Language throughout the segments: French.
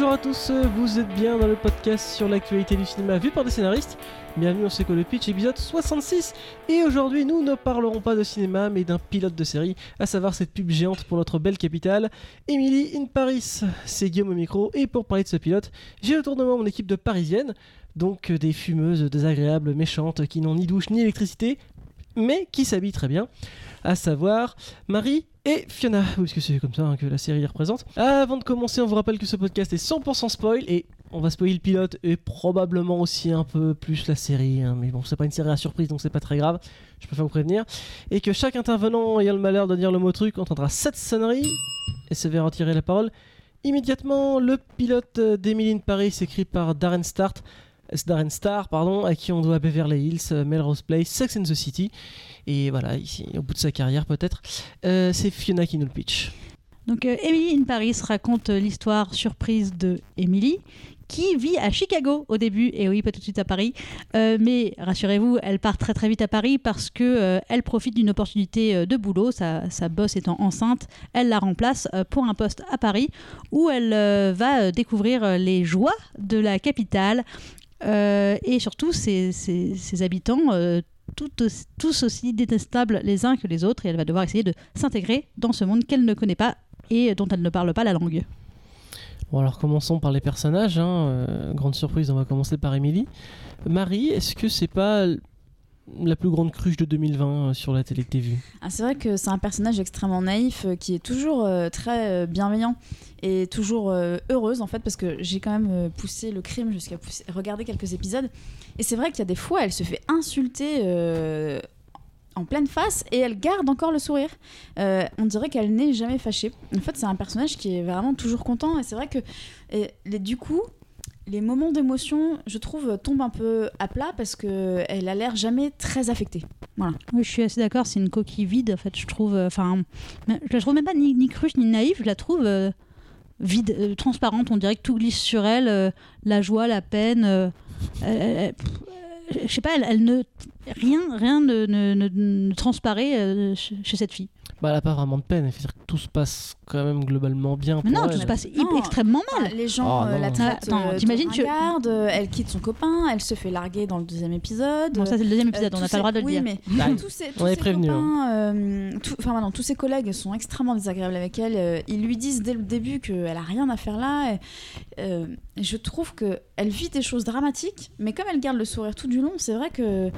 Bonjour à tous, vous êtes bien dans le podcast sur l'actualité du cinéma vu par des scénaristes. Bienvenue C'est quoi le pitch épisode 66 Et aujourd'hui nous ne parlerons pas de cinéma mais d'un pilote de série, à savoir cette pub géante pour notre belle capitale, Emily in Paris. C'est Guillaume au micro et pour parler de ce pilote, j'ai autour de moi mon équipe de parisiennes, donc des fumeuses désagréables, méchantes, qui n'ont ni douche ni électricité, mais qui s'habillent très bien, à savoir Marie et Fiona, puisque c'est comme ça hein, que la série les représente. Avant de commencer, on vous rappelle que ce podcast est 100% spoil et on va spoiler le pilote et probablement aussi un peu plus la série, hein, mais bon, c'est pas une série à surprise donc c'est pas très grave, je préfère vous prévenir. Et que chaque intervenant ayant le malheur de dire le mot truc entendra cette sonnerie et se verra retirer la parole. Immédiatement, le pilote d'Emily in Paris écrit par Darren Start. Darren Star, pardon, à qui on doit Beverly Hills, Melrose Place, Sex and the City. Et voilà, ici, au bout de sa carrière peut-être, euh, c'est Fiona qui nous le pitch. Donc, euh, Emily in Paris raconte l'histoire surprise de Emily, qui vit à Chicago au début, et oui, pas tout de suite à Paris. Euh, mais rassurez-vous, elle part très très vite à Paris parce que euh, elle profite d'une opportunité euh, de boulot. Sa, sa boss étant enceinte, elle la remplace euh, pour un poste à Paris où elle euh, va euh, découvrir les joies de la capitale euh, et surtout ses habitants. euh, tous aussi détestables les uns que les autres et elle va devoir essayer de s'intégrer dans ce monde qu'elle ne connaît pas et dont elle ne parle pas la langue. Bon, alors commençons par les personnages. hein, euh, grande surprise, on va commencer par Emily. Marie, est-ce que c'est pas la plus grande cruche de 2020 euh, sur la télé que vue Ah, c'est vrai que c'est un personnage extrêmement naïf euh, qui est toujours euh, très bienveillant et toujours heureuse en fait parce que j'ai quand même poussé le crime jusqu'à regarder quelques épisodes et c'est vrai qu'il y a des fois elle se fait insulter en pleine face et elle garde encore le sourire. On dirait qu'elle n'est jamais fâchée. En fait c'est un personnage qui est vraiment toujours content et c'est vrai que du coup les moments d'émotion, je trouve, tombent un peu à plat parce que elle a l'air jamais très affectée. Oui, je suis assez d'accord, c'est une coquille vide, en fait, je trouve. euh, Enfin, mais je la trouve même pas ni, ni cruche ni naïve, je la trouve euh, vide, euh, transparente. On dirait que tout glisse sur elle, euh, la joie, la peine. euh, euh, je sais pas, elle, ne. Rien, rien ne, transparaît euh, chez cette fille. Bah, elle a pas vraiment de peine. Il faut dire que tout se passe quand même globalement bien. Pour non, elle. tout se passe Non. extrêmement mal. Ah, les gens Oh, euh, non. la traitent Attends, euh, t'imagines que- ringarde, euh, elle quitte son copain, elle se fait larguer dans le deuxième épisode. Bon, ça, c'est le deuxième Euh, épisode, on n'a pas le droit de le ses- dire. Oui, mais Bah, tous ses, on tous ses prévenu, euh, tout- enfin maintenant, tous ses collègues sont extrêmement désagréables avec elle. Euh, ils lui disent dès le début qu'elle a rien à faire là. Et, euh, je trouve que elle vit des choses dramatiques, mais comme elle garde le sourire tout du long, c'est vrai que,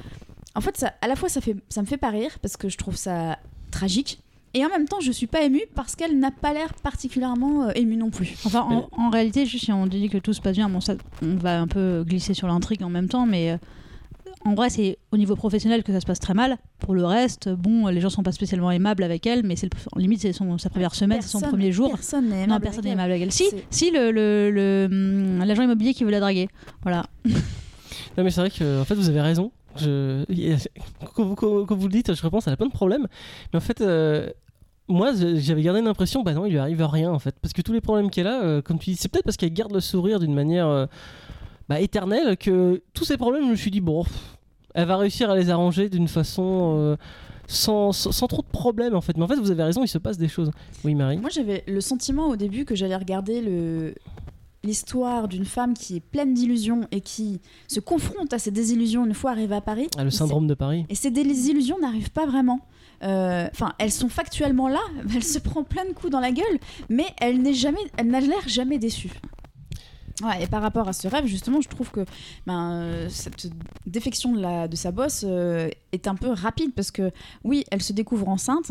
en fait, ça, à la fois ça fait, ça me fait pas rire parce que je trouve ça tragique. Et en même temps, je suis pas émue parce qu'elle n'a pas l'air particulièrement euh, émue non plus. Enfin, en, en réalité, juste si on dit que tout se passe bien, bon, ça, on va un peu glisser sur l'intrigue en même temps, mais euh, en vrai, c'est au niveau professionnel que ça se passe très mal. Pour le reste, bon, les gens sont pas spécialement aimables avec elle, mais c'est en limite, c'est son- sa première semaine, c'est son premier jour. Personne n'est Non, aimable personne avec elle. aimable avec elle. Si, C'est- si le, le, le, hum, l'agent immobilier qui veut la draguer. Voilà. Non mais c'est vrai que en fait vous avez raison. Quand, vous, le dites, je repense à plein de problèmes. Mais en fait, euh, moi j'avais gardé l'impression, bah non, il lui arrive rien en fait. Parce que tous les problèmes qu'elle a, euh, comme tu dis, c'est peut-être parce qu'elle garde le sourire d'une manière euh, bah, éternelle que tous ces problèmes, je me suis dit, bon, elle va réussir à les arranger d'une façon. sans, sans, sans trop de problèmes en fait. Mais en fait, vous avez raison, il se passe des choses. Oui, Marie? Moi, j'avais le sentiment au début que j'allais regarder le l'histoire d'une femme qui est pleine d'illusions et qui se confronte à ses désillusions une fois arrivée à Paris. Ah, le syndrome de Paris. Et ces désillusions n'arrivent pas vraiment. Euh, Enfin, elles sont factuellement là, elle se prend plein de coups dans la gueule, mais elle n'est jamais, elle n'a l'air jamais déçue. Ouais, et par rapport à ce rêve, justement, je trouve que ben, euh, cette défection de, la, de sa bosse euh, est un peu rapide parce que, oui, elle se découvre enceinte,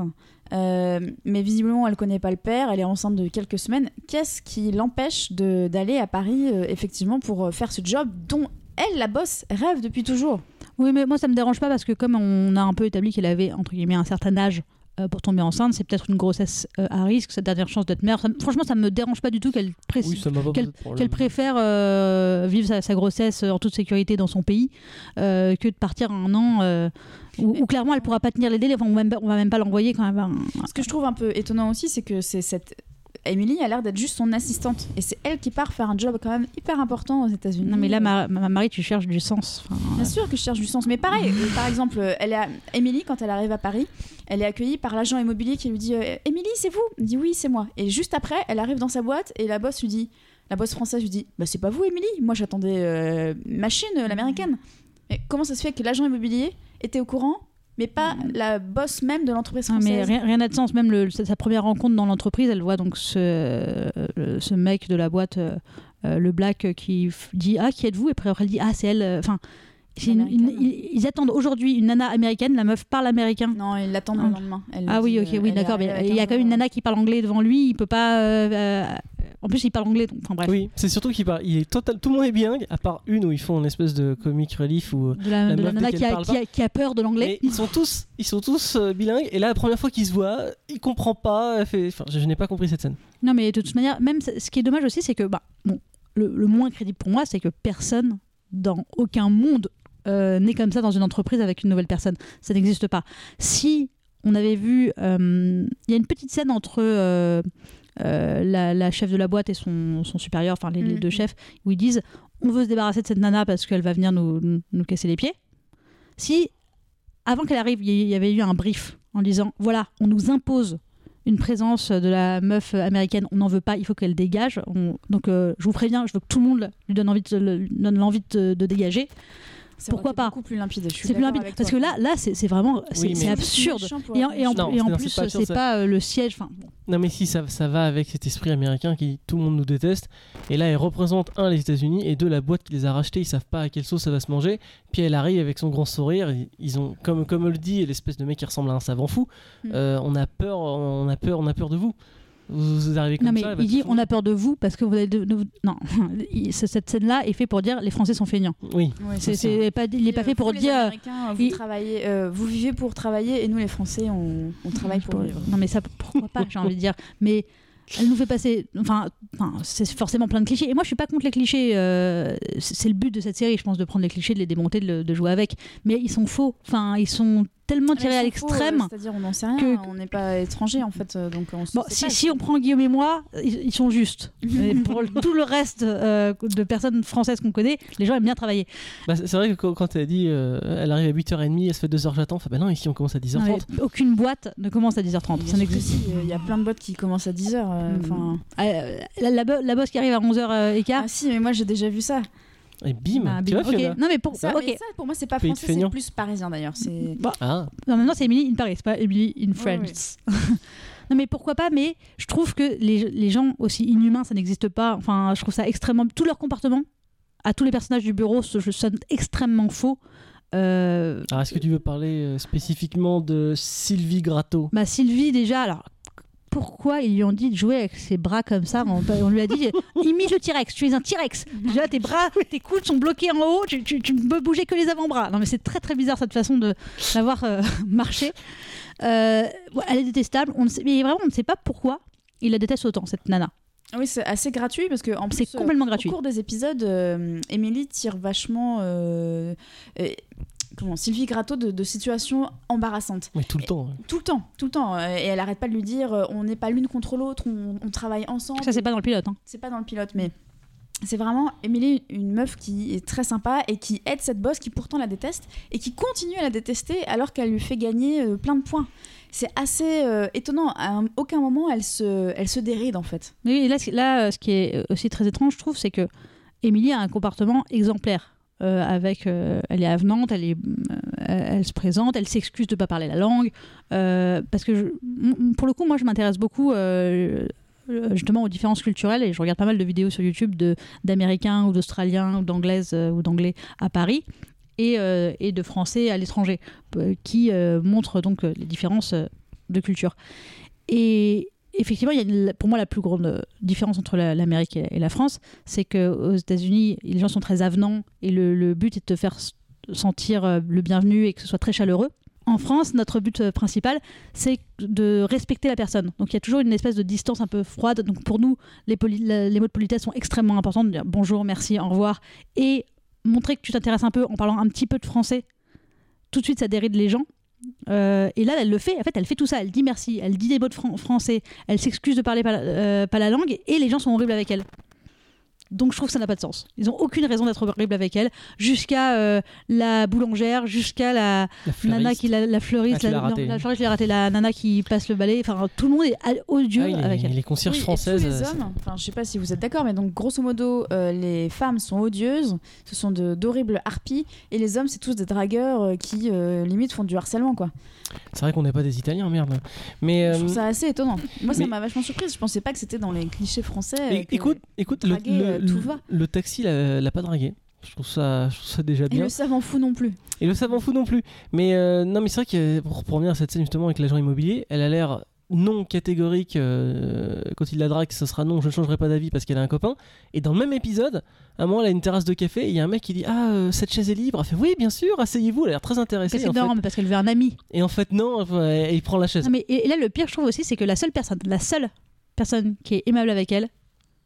euh, mais visiblement, elle connaît pas le père, elle est enceinte de quelques semaines. Qu'est-ce qui l'empêche d'aller à Paris, euh, effectivement, pour euh, faire ce job dont elle, la bosse, rêve depuis toujours? Oui, mais moi, ça me dérange pas parce que comme on a un peu établi qu'elle avait, entre guillemets, un certain âge euh, pour tomber enceinte, c'est peut-être une grossesse euh, à risque, sa dernière chance d'être mère. Ça franchement, ça me dérange pas du tout qu'elle pré- Oui, préfère euh, vivre sa, sa grossesse en toute sécurité dans son pays euh, que de partir un an euh, où, où clairement elle pourra pas tenir les délais. Enfin, on, va même, pas- on va même pas l'envoyer quand même. Ce que je trouve un peu étonnant aussi, c'est que c'est cette Emily a l'air d'être juste son assistante et c'est elle qui part faire un job quand même hyper important aux États-Unis. Non, mais là, ma, ma, Marie, tu cherches du sens. Enfin, Bien sûr que je cherche du sens, mais pareil. euh, par exemple, euh, elle est à- Emily quand elle arrive à Paris, elle est accueillie par l'agent immobilier qui lui dit euh, Emily, c'est vous? Elle dit oui, c'est moi. Et juste après, elle arrive dans sa boîte et la boss lui dit La boss française lui dit Bah, c'est pas vous, Émilie Moi, j'attendais euh, machine, euh, l'américaine. Comment ça se fait que l'agent immobilier était au courant, mais pas la boss même de l'entreprise Ah, française mais rien rien n'a de sens. Même le- sa première rencontre dans l'entreprise, elle voit donc ce, ce mec de la boîte, euh, euh, le black, euh, qui dit Ah, qui êtes-vous? Et après, elle dit Ah, c'est elle. Enfin, une- une- ils, ils attendent aujourd'hui une nana américaine, la meuf parle américain. Non, il l'attend Ah. le lendemain. Elle Ah oui, ok, oui, d'accord. Mais il y a quand même une 15 heures. nana qui parle anglais devant lui. Il peut pas. euh, en plus, il parle anglais. donc- Enfin bref. Oui, c'est surtout qu'il parle. Il est total. Tout le monde est bilingue, à part une où ils font une espèce de comic relief où. De la, La de la nana qui a, qui, a, qui a peur de l'anglais. Ils sont tous, ils sont tous euh, bilingues. Et là, la première fois qu'ils se voient, il comprend pas. elle fait- Enfin, je, je n'ai pas compris cette scène. Non, mais de toute manière, même ce qui est dommage aussi, c'est que bah, bon, le, le moins crédible pour moi, c'est que personne dans aucun monde euh, n'est comme ça dans une entreprise avec une nouvelle personne. Ça n'existe pas. Si on avait vu, euh, il y a une petite scène entre euh, euh, la, la chef de la boîte et son, son supérieur, enfin les, les Mhm. deux chefs, où ils disent on veut se débarrasser de cette nana parce qu'elle va venir nous, nous- casser les pieds. Si avant qu'elle arrive, il y avait eu un brief en disant voilà, on nous impose une présence de la meuf américaine, on n'en veut pas, il faut qu'elle dégage. On- Donc euh, je vous préviens, je veux que tout le monde lui donne envie de, le- lui donne l'envie de, de dégager. Pourquoi pas beaucoup plus limpide. C'est plus limpide parce que là, là, c'est vraiment, Oui, c'est absurde. Et en, et en- méchant. Non, et en c'est- plus, c'est pas pas euh, le siège. Enfin, bon. Non, mais si, ça, ça va avec cet esprit américain qui tout le monde nous déteste. Et là, elle représente un les États-Unis et deux la boîte qui les a rachetés. Ils savent pas à quelle sauce ça va se manger. Puis elle arrive avec son grand sourire. Ils- Ils ont, comme comme le dit l'espèce de mec qui ressemble à un savant fou. Mm. euh, on a peur, on a peur, on a peur de vous. Vous, vous arrivez comme non, mais ça. il dit on a peur de vous parce que vous avez de, non. Cette scène-là est fait pour dire les Français sont feignants. Oui. Oui, C'est pas, il n'est pas Euh, fait pour dire. Américains, vous, il- travaillez, euh, vous vivez pour travailler et nous les Français on, on travaille pour vivre. Non, mais ça, pourquoi pas, j'ai envie de dire. Mais elle nous fait passer. Enfin, enfin, c'est forcément plein de clichés. Et moi, je suis pas contre les clichés. euh, c'est c'est le but de cette série, je pense, de prendre les clichés, de les démonter, de, le- de jouer avec. Mais ils sont faux. Enfin, ils sont tellement tirés à l'extrême. euh, C'est-à-dire on n'en sait rien, que- on n'est pas étranger en fait, euh, donc on Bon, si, pas. si on prend Guillaume et moi, ils, ils sont justes. Mais pour tout le reste euh, de personnes françaises qu'on connaît, les gens aiment bien travailler. Bah, c'est vrai que quand, elle dit euh, elle arrive à 8h30, elle se fait 2h j'attends. Enfin, bah non, ici on commence à 10h30. Non, mais aucune boîte ne commence à 10h30. Bien Ça n'existe euh, Il y a plein de boîtes qui commencent à 10h. Mm. Enfin. Euh, la, la bosse qui arrive à 11h15. Ah si, mais moi j'ai déjà vu ça. Et bim, bah, tu bim. vois, Ok. Fiona Non, mais pour. Ça, ok. mais ça, pour moi c'est pas Pays français, c'est plus parisien d'ailleurs. C'est Bah, Ah, Non, maintenant c'est Emily in Paris, c'est pas Emily in France. non, mais pourquoi pas Mais je trouve que les, les gens aussi inhumains, ça n'existe pas. Enfin, je trouve ça extrêmement. Tout leur comportement, à tous les personnages du bureau, se sonne extrêmement faux. Euh, alors est-ce que tu veux parler euh, spécifiquement de Sylvie Gratto bah, Sylvie, déjà, alors. Pourquoi ils lui ont dit de jouer avec ses bras comme ça On, on lui a dit imite le T-Rex, tu es un T-Rex. Déjà, tes bras, tes coudes sont bloqués en haut, tu, tu, tu ne peux bouger que les avant-bras. Non, mais c'est très très bizarre cette façon de d'avoir euh, marché. Euh, elle est détestable, on ne sait, mais vraiment on ne sait pas pourquoi il la déteste autant, cette nana. Ah oui, c'est assez gratuit parce que en plus, C'est euh, complètement au gratuit. cours des épisodes, euh, Émilie tire vachement euh, euh, comment Sylvie Gratto de, de situations embarrassantes. Mais tout le temps. Tout le temps, tout le temps. Et elle arrête pas de lui dire euh, on n'est pas l'une contre l'autre, on, on travaille ensemble. Ça, c'est pas dans le pilote. hein. C'est pas dans le pilote, mais c'est vraiment Émilie, une meuf qui est très sympa et qui aide cette boss qui pourtant la déteste et qui continue à la détester alors qu'elle lui fait gagner euh, plein de points. C'est assez euh, étonnant. À un- aucun moment elle se, elle se déride en fait. Mais oui, là, ce- là, ce qui est aussi très étrange, je trouve, c'est que Émilie a un comportement exemplaire. Euh, avec, euh, elle est avenante, elle, est, euh, elle, se présente, elle s'excuse de ne pas parler la langue. parce que, pour le coup, moi, je m'intéresse beaucoup justement aux différences culturelles et je regarde pas mal de vidéos sur YouTube d'Américains ou d'Australiens ou d'Anglaises ou d'Anglais à Paris et, et de Français à l'étranger qui montrent donc les différences de culture. Et effectivement, il y a pour moi la plus grande euh, différence entre la- l'Amérique et, la France, c'est qu'aux États-Unis, les gens sont très avenants et le, le but est de te faire sentir euh, le bienvenu et que ce soit très chaleureux. En France, notre but euh, principal, c'est de respecter la personne. Donc il y a toujours une espèce de distance un peu froide. Donc pour nous, les, mots de politesse sont extrêmement importants. Dire bonjour, merci, au revoir. Et montrer que tu t'intéresses un peu en parlant un petit peu de français. Tout de suite, ça déride les gens. Euh, et là, elle le fait. En fait, elle fait tout ça. Elle dit merci. Elle dit des mots de fran- français. Elle s'excuse de parler euh, pas la langue. Et les gens sont horribles avec elle. Donc je trouve que ça n'a pas de sens. Ils ont aucune raison d'être horribles avec elle, jusqu'à euh, la boulangère, jusqu'à la La nana fleuriste. qui la, la fleuriste, Ah, la, non, la fleuriste, je l'ai raté, la nana qui passe le balai. Enfin, tout le monde est odieux Ah oui, avec les, elle. les concierges Oui, et françaises. tous les euh, hommes, enfin, je sais pas si vous êtes d'accord, mais donc grosso modo, euh, les femmes sont odieuses, ce sont de- d'horribles harpies, et les hommes, c'est tous des dragueurs qui euh, limite font du harcèlement, quoi. C'est vrai qu'on n'est pas des Italiens, merde. Mais Je trouve ça assez étonnant. Moi, ça m'a vachement surprise. Je pensais pas que c'était dans les clichés français. euh, écoute, écoute, le, draguer, le- euh, le- tout va. le taxi l'a pas dragué. Je trouve ça, je trouve ça déjà Et bien. le savant fou non plus. Et le savant fou non plus. Mais euh, non, mais c'est vrai que pour, revenir à cette scène justement avec l'agent immobilier, elle a l'air non catégorique euh, quand il la drague, ce sera non, je ne changerai pas d'avis parce qu'elle a un copain. Et dans le même épisode, à un moment, elle a une terrasse de café et il y a un mec qui dit Ah, euh, cette chaise est libre. Elle fait Oui, bien sûr, asseyez-vous. Elle a l'air très intéressée. Et qu'elle fait, dort, mais parce qu'elle veut un ami. et en fait, non, et il prend la chaise. Non, mais, et, et là, le pire, je trouve aussi, c'est que la seule personne, la seule personne qui est aimable avec elle,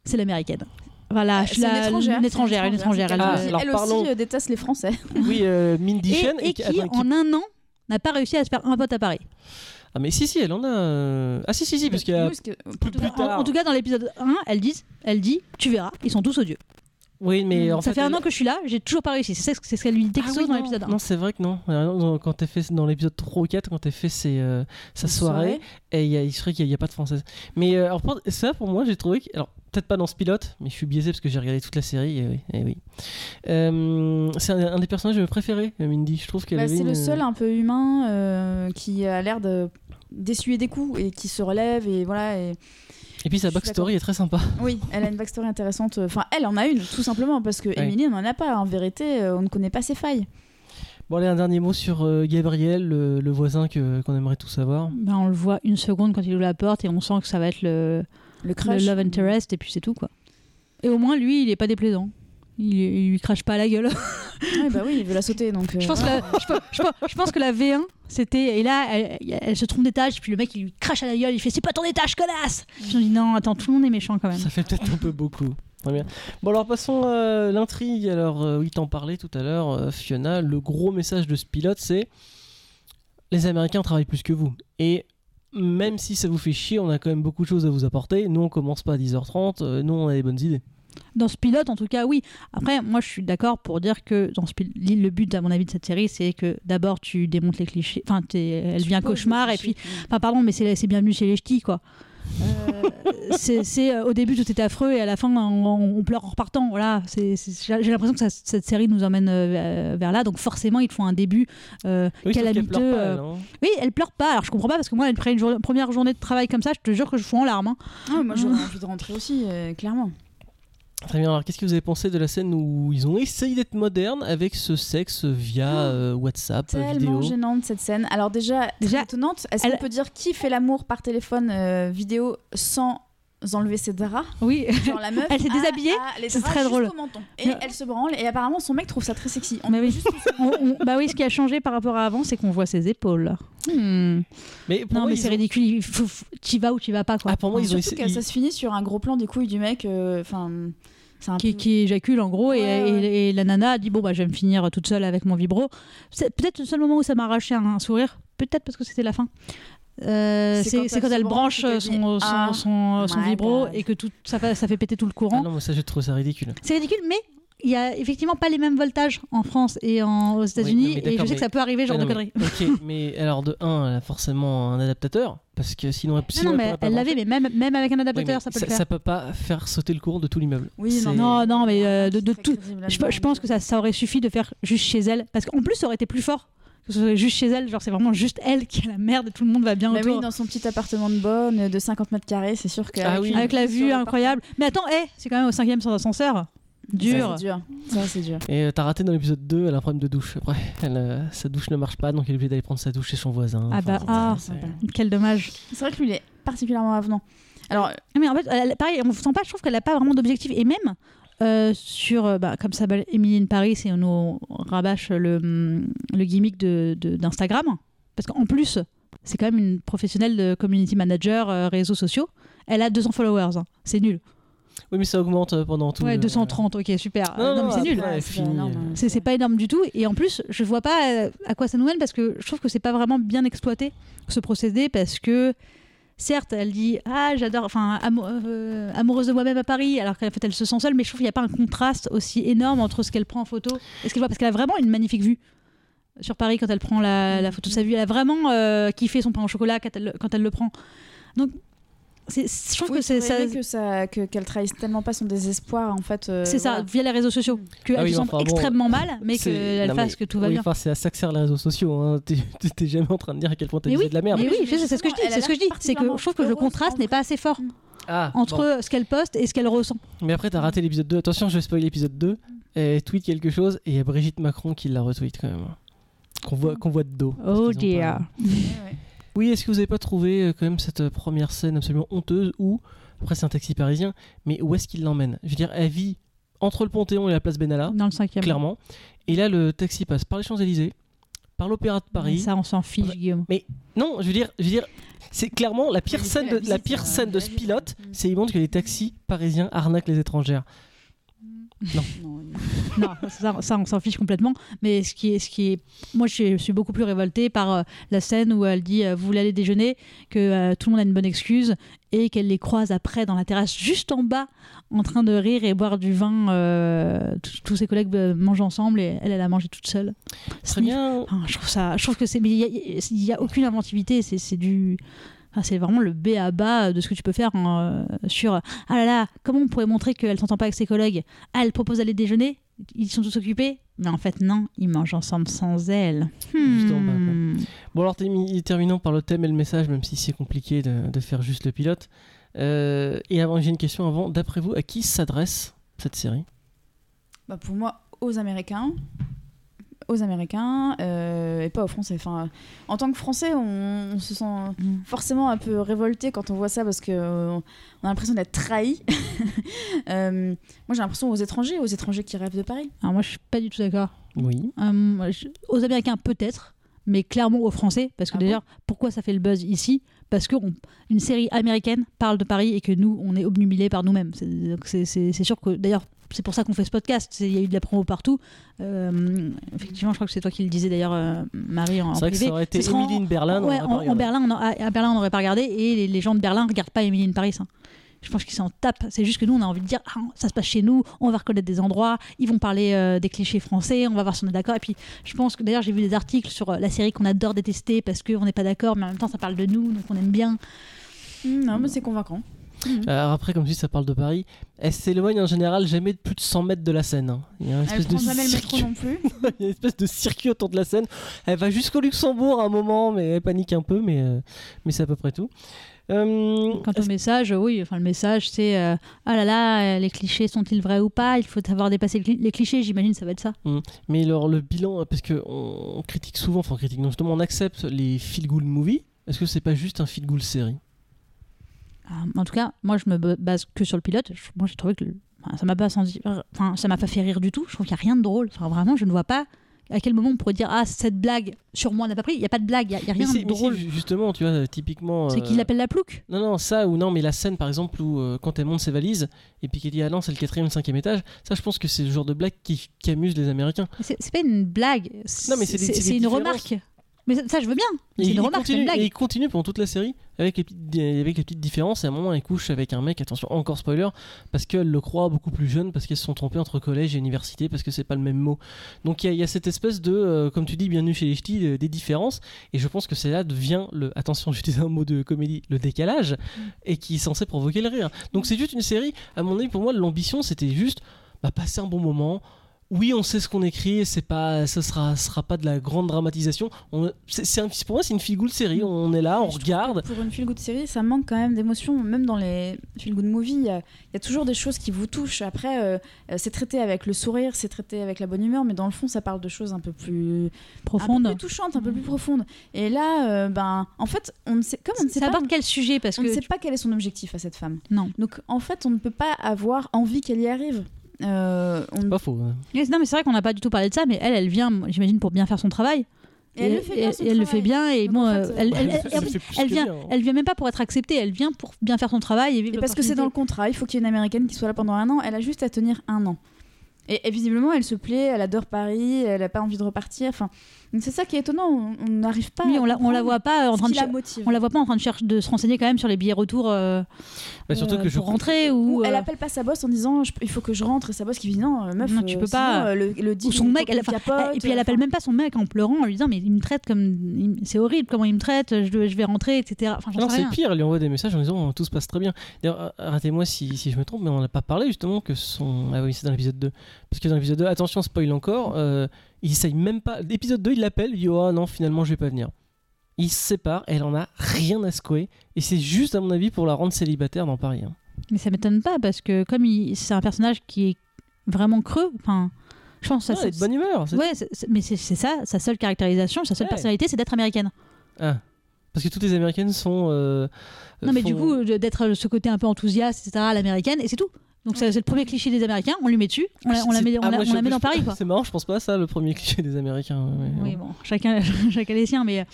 c'est l'américaine. Voilà, Euh, je la- une étrangère. une étrangère, une étrangère. C'est elle- Ah, quelqu'un qui, alors elle parlons- aussi euh, déteste les Français. Oui, euh, Mindy et, Chen. et qui- qui, attends, qui- en un an, n'a pas réussi à se faire un pote à Paris. Ah, mais si, si, elle en a. euh, Ah, si, si, si, parce qu'il y a. Oui, parce que- Plus, En tout, plus cas, en- tard. en tout cas, dans l'épisode 1, elle dit, elle dit, tu verras, ils sont tous odieux. Oui, mais en ça fait, fait. un an que je suis là, j'ai toujours pas réussi. C'est ce c'est ce qu'elle lui dit Ah oui, dans l'épisode 1. Non, c'est vrai que non. Euh, non, Quand t'as fait dans l'épisode 3 ou 4, quand t'as fait ses, euh, sa soirée, soirée. et il y a, il serait qu'il n'y a, pas de française. Mais euh, alors, ça, pour moi, j'ai trouvé que. Alors, peut-être pas dans ce pilote, mais je suis biaisé parce que j'ai regardé toute la série, et oui. et oui. Euh, c'est un, un des personnages préférés, euh, Mindy. Je trouve qu'elle Bah, c'est le seul un peu humain euh, qui a l'air de d'essuyer des coups et qui se relève et voilà et Et puis sa backstory est très sympa. oui elle a une backstory intéressante enfin elle en a une tout simplement parce que Ouais. Emily n'en a pas en vérité euh, on ne connaît pas ses failles Bon, allez, un dernier mot sur euh, Gabriel, le, le voisin que- qu'on aimerait tout savoir. Ben, on le voit une seconde quand il ouvre la porte et on sent que ça va être le, le le crush love interest et puis c'est tout quoi. Et au moins lui, il est pas déplaisant. Il, il lui crache pas à la gueule. Ouais, bah oui il veut la sauter donc euh, je, pense que la, je, pense- je pense- je pense que la V1, c'était. Et là, elle, elle se trompe d'étage, puis le mec il lui crache à la gueule, il fait C'est pas ton étage, connasse Puis on dit Non, attends, tout le monde est méchant quand même. Ça fait peut-être un peu beaucoup. Très bien. Bon, alors passons à l'intrigue. Alors, euh, oui, t'en parlais tout à l'heure, euh, Fiona. Le gros message de ce pilote, c'est les Américains travaillent plus que vous. Et même si ça vous fait chier, on a quand même beaucoup de choses à vous apporter. Nous, on commence pas à 10h30. euh, nous, on a des bonnes idées. Dans ce pilote, en tout cas, oui. Après, moi, je suis d'accord pour dire que dans ce le but, à mon avis, de cette série, c'est que d'abord, tu démontes les clichés. Enfin, elle tu vient poses cœchemar, le et puis. cliché. Enfin, pardon, mais c'est bienvenue chez les ch'tis, quoi. Euh, c'est euh, au début tout était affreux et à la fin on, on pleure en repartant voilà j'ai l'impression que ça- cette série nous emmène euh, vers là donc forcément ils te font un début euh, Oui, calamiteux pleure pas, elle, oui elle pleure pas alors je comprends pas parce que moi après une première journée de travail comme ça je te jure que je fous en larmes hein. Ah, moi j'aurais envie de rentrer aussi euh, clairement Très bien. Alors, qu'est-ce que vous avez pensé de la scène où ils ont essayé d'être modernes avec ce sexe via euh, WhatsApp, tellement vidéo? gênante cette scène alors déjà Déjà, étonnante est-ce elle- qu'on peut dire qui fait l'amour par téléphone euh, vidéo sans enlever ses draps? Oui Genre la meuf Elle s'est déshabillée, c'est très drôle. Et elle se branle et apparemment son mec trouve ça très sexy. On Mais oui. juste son- On- on- bah oui ce qui a changé par rapport à avant c'est qu'on voit ses épaules Hmm. Mais pour non moi, mais c'est ont- ridicule il faut- faut- t'y vas ou t'y vas pas quoi Ah, pour moi, ils ont Surtout que ça se finit sur un gros plan des couilles du mec. euh, Enfin, un qui, peu- qui éjacule en gros et, Ouais, ouais. et- et la nana a dit bon bah je vais me finir toute seule avec mon vibro c'est peut-être le seul moment où ça m'a arraché un, un sourire peut-être parce que c'était la fin Euh, C'est c'est quand c'est elle quand se elle branche son, son, Ah, son, son my vibro God. et que tout ça fait, ça fait péter tout le Ah courant non, moi, ça, je trouve ça ridicule. c'est ridicule mais il y a effectivement pas les mêmes voltages en France et en, aux non, États-Unis et je sais que ça peut arriver genre Ouais, de non, conneries mais- Ok, mais alors de 1, elle a forcément un adaptateur, parce que sinon, non, sinon non elle mais elle l'avait mais même, même avec un adaptateur ça peut ça, le faire ça peut pas faire sauter le courant de tout l'immeuble. Oui, Non, non, mais euh, de, tout. Je, pense que ça, ça aurait suffi de faire juste chez elle. Parce qu'en plus, ça aurait été plus fort. Que ce soit juste chez elle. Genre, c'est vraiment juste elle qui a la merde et tout le monde va bien Bah autour. oui, dans son petit appartement de bonne de 50 mètres carrés, c'est sûr que Ah oui. Avec la vue incroyable. Mais attends, hé, c'est quand même au cinquième sans ascenseur. Dur. C'est dur. Ça, c'est dur. Et euh, t'as raté dans l'épisode 2, elle a un problème de douche. Après, elle, euh, sa douche ne marche pas, donc elle est obligée d'aller prendre sa douche chez son voisin. Ah bah, ah. Quel dommage. C'est vrai que lui, il est particulièrement avenant. Alors, Mais en fait, elle- pareil, on ne sent pas, je trouve qu'elle n'a pas vraiment d'objectif. Et même euh, sur, bah, comme ça s'appelle Emily in Paris, et on nous rabâche le, le gimmick de- de- d'Instagram. Parce qu'en plus, c'est quand même une professionnelle de community manager, euh, réseaux sociaux. Elle a 200 followers. hein. C'est nul. Oui, mais ça augmente euh, pendant tout. ouais, le- 230, ok, super. Non, non, mais c'est nul. ouais, euh. C'est pas énorme du tout. Et en plus, je vois pas euh, à quoi ça nous mène parce que je trouve que c'est pas vraiment bien exploité ce procédé parce que certes, elle dit ah j'adore, enfin amou- euh, amoureuse de moi-même à Paris, alors qu'en fait elle se sent seule, mais je trouve qu'il n'y a pas un contraste aussi énorme entre ce qu'elle prend en photo et ce qu'elle voit, parce qu'elle a vraiment une magnifique vue sur Paris quand elle prend la, la photo de sa vue. Elle a vraiment euh, kiffé son pain au chocolat quand elle, quand elle le prend. Donc je trouve Oui, que c'est ça. que ça que- qu'elle trahisse tellement pas son désespoir en fait. euh, C'est ça, via les réseaux sociaux, qu'elle Ah oui, se sent enfin bon, extrêmement mal, mais qu'elle non, fasse mais- que tout va oui, bien. enfin, c'est à ça que servent les réseaux sociaux. Hein. T'es- jamais en train de dire à quel point t'as oui, de la merde. Mais oui, c'est ce que je dis. C'est ce que je dis. C'est que je trouve que le contraste n'est pas assez fort Ah, bon. entre ce qu'elle poste et ce qu'elle ressent. Mais après, t'as raté l'épisode 2. Attention, je vais spoiler l'épisode 2. Elle tweet quelque chose et il y a Brigitte Macron qui la retweet quand même. Qu'on voit, qu'on voit de dos. Oh dear. Oui, est-ce que vous avez pas trouvé euh, quand même cette euh, première scène absolument honteuse où, après c'est un taxi parisien, mais où est-ce qu'il l'emmène? Je veux dire, elle vit entre le Panthéon et la place Benalla, Dans le cinquième. clairement. Et là, le taxi passe par les Champs-Élysées, par l'Opéra de Paris. Ça, on s'en fiche, Ouais. Guillaume. Non, je veux dire, je veux dire, c'est clairement la pire scène la de, la pire scène de ce pilote, Mm. c'est il montre que les taxis parisiens arnaquent les étrangères. Non, non. Non, ça, ça, on s'en fiche complètement. Mais ce qui est, ce qui est, moi, je suis beaucoup plus révoltée par euh, la scène où elle dit euh, vous voulez aller déjeuner, que euh, tout le monde a une bonne excuse et qu'elle les croise après dans la terrasse juste en bas, en train de rire et boire du vin. tous- ses collègues mangent ensemble et elle, elle a mangé toute seule. Très bien. Enfin, je trouve ça, je trouve que c'est, mais il y a- a aucune inventivité. C'est, c'est du, enfin, c'est vraiment le B à bas de ce que tu peux faire en, euh, sur. Ah là là, comment on pourrait montrer qu'elle s'entend pas avec ses collègues? Ah, elle propose d'aller déjeuner? Ils sont tous occupés, mais en fait non, ils mangent ensemble sans elle. Bas, Hmm. Bon alors termi- terminons par le thème et le message, même si c'est compliqué de, de faire juste le pilote. Euh, et avant, j'ai une question avant. D'après vous, à qui s'adresse cette série? Bah, pour moi, aux Américains. Aux Américains euh, et pas aux Français. Enfin, en tant que Français, on, on se sent Mm. forcément un peu révolté quand on voit ça parce que euh, on a l'impression d'être trahi. Euh, moi, j'ai l'impression aux étrangers, aux étrangers qui rêvent de Paris. Alors moi, je suis pas du tout d'accord. Oui. Euh, je- aux Américains peut-être, mais clairement aux Français, parce que Ah bon d'ailleurs, pourquoi ça fait le buzz ici? Parce qu'une série américaine parle de Paris et que nous, on est obnubilés par nous-mêmes. C'est sûr que d'ailleurs, c'est pour ça qu'on fait ce podcast. Il y a eu de la promo partout. Euh, effectivement, je crois que c'est toi qui le disais d'ailleurs, euh, Marie, en, en C'est vrai que privé. ça aurait été en- Emily in Berlin. on Ouais, aurait pas en, en regardé. Berlin, on a- à Berlin, on n'aurait pas regardé et les, les gens de Berlin ne regardent pas Emily in Paris. hein. Je pense qu'ils s'en tapent. C'est juste que nous, on a envie de dire ah, ça se passe chez nous, on va reconnaître des endroits, ils vont parler euh, des clichés français, on va voir si on est d'accord. Et puis, je pense que d'ailleurs, j'ai vu des articles sur la série qu'on adore détester parce qu'on n'est pas d'accord, mais en même temps, ça parle de nous, donc on aime bien. non, mais c'est convaincant. Alors après, comme je dis, ça parle de Paris. Elle s'éloigne en général jamais de plus de 100 mètres de la Seine. hein. Il y a une Elle espèce, prend de jamais le métro circuit... non plus. il y a une espèce de circuit autour de la Seine. Elle va jusqu'au Luxembourg à un moment, mais elle panique un peu, mais, euh, mais c'est à peu près tout. Euh, Quant au message, euh, oui, enfin, le message, c'est euh, ah là là, euh, les clichés sont-ils vrais ou pas? Il faut le cli- les clichés, j'imagine, ça va être ça. Mais alors le bilan, parce que on on critique souvent, enfin on critique non justement, on accepte les feel good movies. Est-ce que c'est pas juste un feel good série? En tout cas, moi, je me ba- base que sur le pilote. Moi, j'ai trouvé que le- enfin, ça m'a pas senti, enfin, ça m'a pas fait rire du tout. Je trouve qu'il y a rien de drôle. Enfin, vraiment, je ne vois pas à quel moment on pourrait dire ah cette blague sur moi n'a pas pris. Il y a pas de blague, il y a, y rien c'est- de drôle. justement, tu vois, typiquement. C'est euh, qu'il l'appelle la plouc. Non, non, ça ou non, mais la scène par exemple où euh, quand elle monte ses valises et puis qu'elle dit ah non, c'est le quatrième, cinquième étage, ça je pense que c'est le genre de blague qui, qui amuse les Américains. C'est pas une blague. Non, mais c'est une différences. remarque. Mais ça, je veux bien. Et C'est il, une remarque, c'est continue, une et blague. il continue pendant toute la série avec les, petites, avec les petites différences. Et à un moment, elle couche avec un mec, attention, encore spoiler, parce qu'elle le croit beaucoup plus jeune, parce qu'elles se sont trompées entre collège et université, parce que c'est pas le même mot. Donc il y, a- il y a cette espèce de, euh, comme tu dis, bienvenue chez les ch'tis, euh, des différences. Et je pense que c'est là devient le, attention, j'utilise un mot de comédie, le décalage, Mm. et qui est censé provoquer le rire. Donc c'est juste une série, à mon avis, pour moi, l'ambition c'était juste bah, passer un bon moment. Oui, on sait ce qu'on écrit, c'est pas, ce sera, ce sera pas de la grande dramatisation. On- c'est, c'est un- pour moi, c'est une feel good série. On est là, on Je regarde. Pour une feel good série, ça manque quand même d'émotion. Même dans les feel good movies, il y, a il y a toujours des choses qui vous touchent. Après, euh, euh, c'est traité avec le sourire, c'est traité avec la bonne humeur, mais dans le fond, ça parle de choses un peu plus, Profonde. un peu plus touchantes, un peu plus profondes. Et là, euh, ben, en fait, on ne sait, comme on ne sait Ça pas, quel sujet? Parce on ne que sait pas quel est son objectif à cette femme. non. Donc, en fait, on ne peut pas avoir envie qu'elle y arrive. Euh, on- C'est pas faux. hein. Non, mais c'est vrai qu'on n'a pas du tout parlé de ça, mais elle, elle vient, j'imagine, pour bien faire son travail. Et elle le fait bien, et- elle le fait bien. Bon, euh, euh, elle, elle que vient, elle vient même pas pour être acceptée. Elle vient pour bien faire son travail et vivre Et parce que c'est dans le contrat, il faut qu'il y ait une américaine qui soit là pendant un an. Elle a juste à tenir un an. Et, et visiblement, elle se plaît, elle adore Paris, elle a pas envie de repartir. Enfin, c'est ça qui est étonnant. On n'arrive pas. Oui, à on la, on la voit pas en ce train de qui la on la voit pas en train de chercher de se renseigner quand même sur les billets retour euh, Bah, surtout euh, que je pour rentrer ou, Ou elle euh, appelle pas sa boss en disant je- il faut que je rentre et sa boss qui dit non euh, meuf Non, tu euh, peux pas. sinon, euh, le, le ou son mec elle, capote, et puis elle euh, appelle même pas son mec en pleurant en lui disant mais il me traite comme c'est horrible comment il me traite je, je vais rentrer etc enfin Non, c'est pire, elle lui envoie des messages en disant tout se passe très bien. D'ailleurs, arrêtez-moi si, si je me trompe, mais on n'a pas parlé justement que son. Ah oui, c'est dans l'épisode 2. Parce que dans l'épisode 2, attention, spoil encore, euh, il essaye même pas. L'épisode 2, il l'appelle, il dit Oh non, finalement, je vais pas venir. Ils se séparent, elle en a rien à secouer. Et c'est juste, à mon avis, pour la rendre célibataire dans Paris. hein. mais ça m'étonne pas parce que comme il- c'est un personnage qui est vraiment creux enfin je pense Ah, ça de bonne humeur. ouais mais c'est ça sa seule caractérisation sa seule Ouais. personnalité c'est d'être américaine Ah. Parce que toutes les américaines sont. euh, non mais font- du coup d'être ce côté un peu enthousiaste etc l'américaine et c'est tout donc c'est c'est le premier cliché des américains on lui met dessus on la, on la C'est- met, on ah, la- moi, on je- la met je- dans Paris quoi C'est marrant, je pense pas à ça, le premier cliché des américains. Oui, bon, chacun, chacun les siens, mais euh,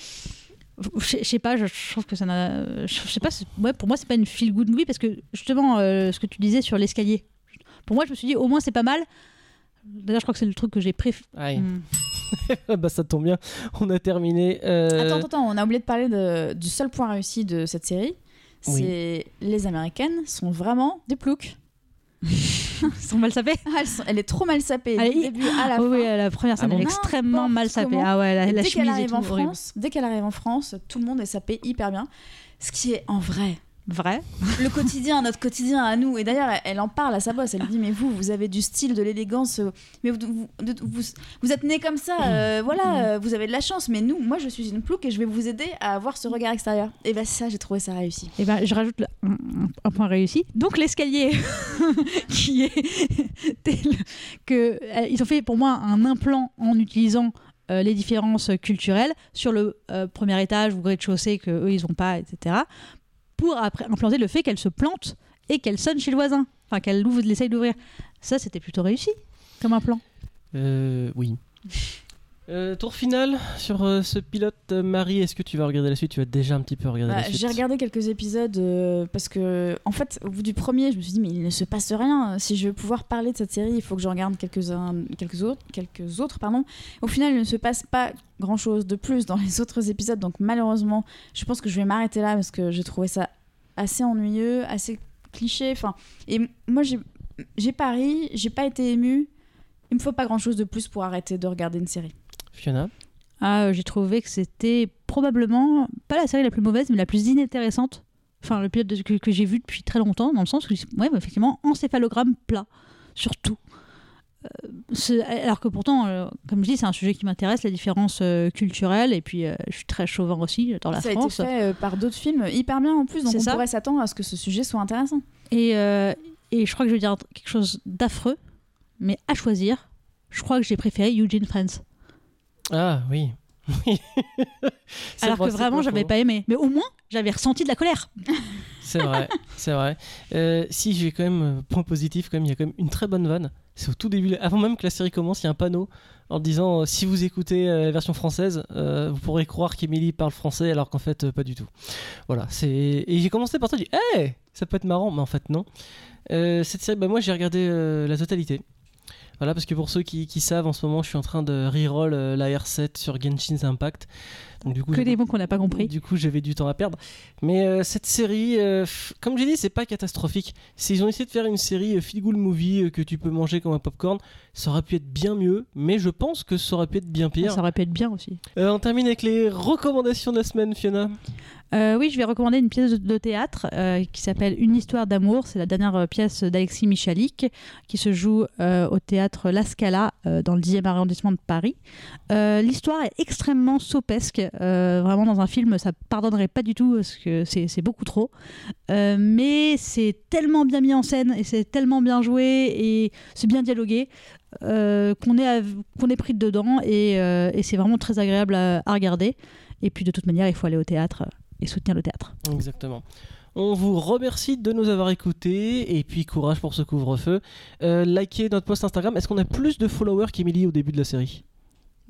je sais pas, je, trouve que ça n'a. Je sais pas, ouais, pour moi, c'est pas une feel good movie parce que justement, euh, ce que tu disais sur l'escalier, pour moi, je me suis dit, au moins, c'est pas mal. D'ailleurs, je crois que c'est le truc que j'ai préféré. Aïe. bah, ça tombe bien, on a terminé. euh, Attends, attends, attends, on a oublié de parler de- du seul point réussi de cette série. Oui. C'est les américaines sont vraiment des ploucs. Sont mal. Ah, elles sont- elle est trop mal sapée Elle du est- début à la Oh fin. oui, la première scène, Ah bon elle est extrêmement mal sapée. Ah ouais, la, la dès qu'elle chemise et arrive en horrible. France, dès qu'elle arrive en France, tout le monde est sapé hyper bien. Ce qui est en vrai Vrai. le quotidien, notre quotidien à nous. Et d'ailleurs, elle, en parle à sa boss. Elle lui dit Mais vous, vous avez du style, de l'élégance. euh, Mais vous, vous, de- vous, vous êtes né comme ça. euh, voilà, euh, vous avez de la chance. Mais nous, moi, je suis une plouque et je vais vous aider à avoir ce regard extérieur. Et ben ça, j'ai trouvé ça réussi. Et ben, je rajoute un, point réussi. Donc l'escalier, qui est tel que ils ont fait pour moi un implant en utilisant euh, les différences culturelles sur le euh, premier étage ou rez-de-chaussée que eux ils ont pas, etc. Pour après implanter le fait qu'elle se plante et qu'elle sonne chez le voisin, enfin qu'elle ouvre, essaye d'ouvrir. Ça c'était plutôt réussi comme un plan. Euh, oui. Euh, tour final sur euh, ce pilote. Euh, Marie, est-ce que tu vas regarder la suite? Tu vas déjà un petit peu regarder Bah, la suite. j'ai regardé quelques épisodes parce que, en fait, au bout du premier, je me suis dit, mais il ne se passe rien. Si je veux pouvoir parler de cette série, il faut que je regarde quelques-uns, quelques autres, quelques autres, pardon. Au final, il ne se passe pas grand-chose de plus dans les autres épisodes, donc malheureusement, je pense que je vais m'arrêter là parce que j'ai trouvé ça assez ennuyeux, assez cliché. Enfin, et moi, j'ai, j'ai pas ri, j'ai pas été émue. Il me faut pas grand-chose de plus pour arrêter de regarder une série. Fiona Ah, euh, j'ai trouvé que c'était probablement pas la série la plus mauvaise, mais la plus inintéressante. Enfin, le pilote de- que, que j'ai vu depuis très longtemps, dans le sens où, ouais, bah, effectivement, encéphalogramme plat, surtout. Euh, c'est- alors que pourtant, euh, comme je dis, c'est un sujet qui m'intéresse, la différence euh, culturelle, et puis euh, je suis très chauvin aussi dans la ça France. a été fait euh, par d'autres films hyper bien en plus, donc on ça. pourrait s'attendre à ce que ce sujet soit intéressant. Et, euh, et je crois que je vais dire quelque chose d'affreux, mais à choisir, je crois que j'ai préféré Eugene Friends. Ah oui. Alors vrai, que vraiment, j'avais pas aimé. Mais au moins, j'avais ressenti de la colère. C'est vrai, c'est vrai. Euh, si j'ai quand même euh, point positif, quand même, il y a quand même une très bonne vanne. C'est au tout début, avant même que la série commence, il y a un panneau en disant euh, si vous écoutez euh, la version française, vous pourrez croire qu'Emily parle français alors qu'en fait pas du tout. Voilà, c'est et j'ai commencé par ça, j'ai dit hey, ça peut être marrant, mais en fait non. Cette série, bah, moi j'ai regardé la totalité. Voilà, parce que pour ceux qui, savent, en ce moment, je suis en train de reroll euh, la R7 sur Genshin Impact. Du coup, Que des mots qu'on n'a pas compris. du coup, j'avais du temps à perdre. Mais euh, cette série, euh, comme j'ai dit, c'est pas catastrophique. C'est- Ils ont essayé de faire une série euh, feel good movie que tu peux manger comme un popcorn. Ça aurait pu être bien mieux, mais je pense que ça aurait pu être bien pire. Ça aurait pu être bien aussi. Euh, on termine avec les recommandations de la semaine, Fiona. Euh, oui, je vais recommander une pièce de, de théâtre euh, qui s'appelle Une histoire d'amour. C'est la dernière euh, pièce d'Alexis Michalik qui se joue au théâtre La Scala dans le 10e arrondissement de Paris. L'histoire est extrêmement sopesque. Euh, vraiment, dans un film, ça pardonnerait pas du tout parce que c'est beaucoup trop. Euh, mais c'est tellement bien mis en scène et c'est tellement bien joué et c'est bien dialogué. euh, qu'on est, qu'on est pris dedans et, euh, et c'est vraiment très agréable à, à regarder. Et puis de toute manière, il faut aller au théâtre et soutenir le théâtre. Exactement. On vous remercie de nous avoir écoutés et puis courage pour ce couvre-feu. Euh, likez notre post Instagram. Est-ce qu'on a plus de followers qu'Emily au début de la série?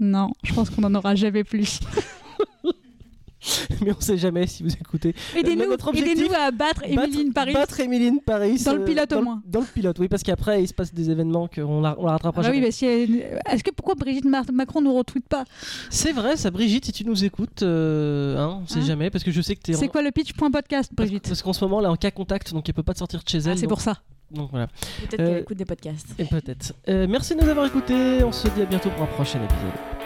Non, je pense qu'on en aura jamais plus. Mais on sait jamais si vous écoutez. Aidez-nous objectif, aidez-nous à battre Emeline Paris. Battre Emeline Paris. Dans le euh, pilote, au moins. Dans le pilote, oui, parce qu'après, il se passe des événements qu'on la, on la rattrapera Ah oui, jamais. mais si elle- Est-ce que pourquoi Brigitte Mar- Macron nous retweet pas? C'est vrai, ça, Brigitte, si tu nous écoutes, euh, hein, on sait Hein jamais, parce que je sais que tu es C'est quoi le pitch point podcast, Parce, Brigitte? parce qu'en ce moment, elle est en cas contact, donc elle peut pas te sortir de chez elle. Ah, C'est donc, pour ça. donc voilà. Peut-être Euh, qu'elle écoute des podcasts. Et peut-être. Euh, merci de nous avoir écoutés. On se dit à bientôt pour un prochain épisode.